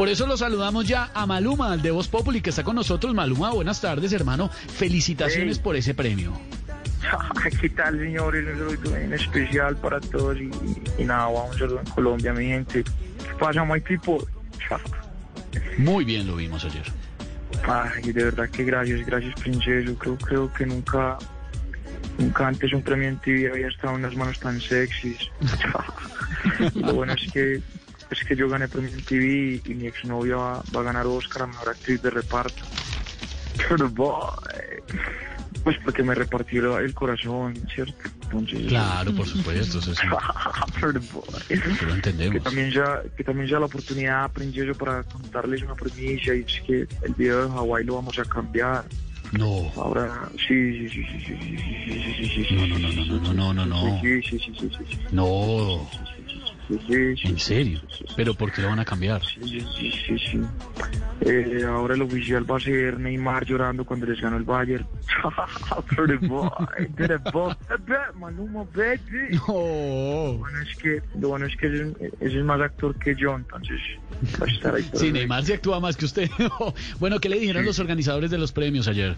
Por eso lo saludamos ya a Maluma, al de Voz Populi, que está con nosotros. Maluma, buenas tardes, hermano. Felicitaciones Hey. por esse prêmio. ¿Qué tal, señores? Un saludo en especial para todos y, y nada, un saludo en Colombia, mi gente. ¿Qué pasa, my people? Muy bien lo vimos ayer. Ay, de verdad que gracias, gracias, princeso. Creo, creo que nunca, nunca antes un premio en TV había estado en las manos tan sexys. Lo bueno es que, es que yo gané premio en TV y mi exnovia va, va a ganar Oscar a Mejor Actriz de Reparto. Pero, boy, pues porque me repartió el corazón, ¿cierto? Entonces, Claro, por supuesto, eso sí, Pero, lo que entendemos. también ya que también ya la oportunidad Princeso para contarles una primicia y es que el video de Hawái lo vamos a cambiar No, ahora sí sí sí sí sí sí sí sí sí sí No, no, no, no, no, no, no, no. sí sí sí sí sí sí no, sí sí sí en serio. Pero ¿por qué lo van a cambiar? sí sí sí sí sí Eh, ahora el oficial va a ser Neymar llorando cuando les ganó el Bayern Maluma baby No. bueno es que lo bueno es que es más actor que yo entonces va a estar ahí Sí, Neymar se actúa más que usted. bueno, ¿qué le dijeron los organizadores de los premios ayer?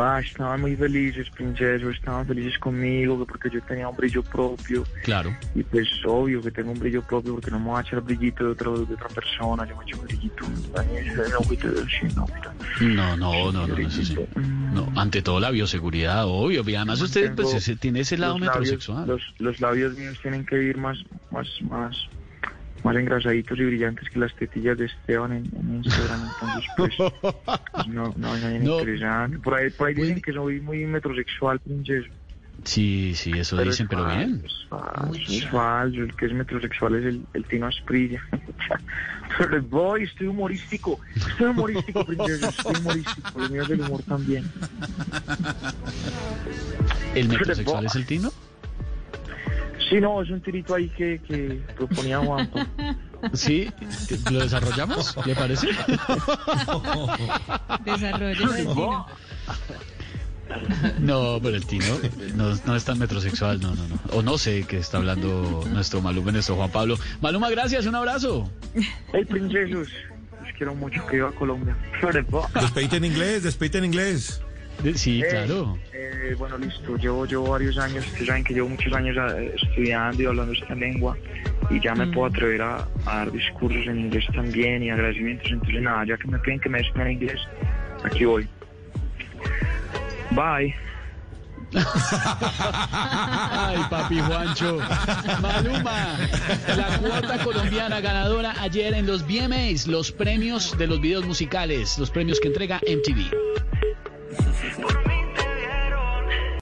Ah, estaban muy felices, princeso, estaban felices conmigo, que porque yo tenía un brillo propio. Claro. Y pues obvio que tengo un brillo propio porque no me voy a echar brillito de, otro, de otra persona, yo me echo brillito. No, No, no, no, no, sí. No, ante todo la bioseguridad, obvio. Y además usted pues, ese- tiene ese lado los labios, metrosexual. los, los labios míos tienen que ir más, más, más, más engrasaditos y brillantes que las tetillas de Esteban en, en Instagram. Entonces, pues, no, no, no, hay No. interesante. Por ahí, por ahí dicen Muy- que soy muy metrosexual, princeso. Sí, sí, eso Pero dicen, es pero falso, bien. Es falso, es falso. El que es metrosexual es el, el Tino Asprilla. Pero voy, estoy humorístico. Estoy humorístico, princesa. Estoy humorístico. Lo mío es el humor también. ¿El metrosexual es el tino? Sí, no, es un tirito ahí que, que proponía Juanpa. Sí, ¿lo desarrollamos? ¿Le parece? Desarrollo del Tino. No, pero el Tino no, no es tan metrosexual, no, no, no. O no sé qué está hablando nuestro Maluma, nuestro Juan Pablo. Maluma, gracias, un abrazo. Hey, princesos. Los quiero mucho que iba a Colombia. Despedite en inglés, despedite en inglés. De- Sí, Eh, claro. eh, bueno, listo. Llevo, llevo varios años. Ustedes saben que llevo muchos años eh, estudiando y hablando esta lengua. Y ya me puedo atrever a, a dar discursos en inglés también y agradecimientos. Entonces, nada, ya que me piden que me despidan en inglés, aquí voy. Bye. Ay, papi Juancho. Maluma, la cuota colombiana ganadora ayer en los VMAs, los premios de los videos musicales, los premios que entrega MTV.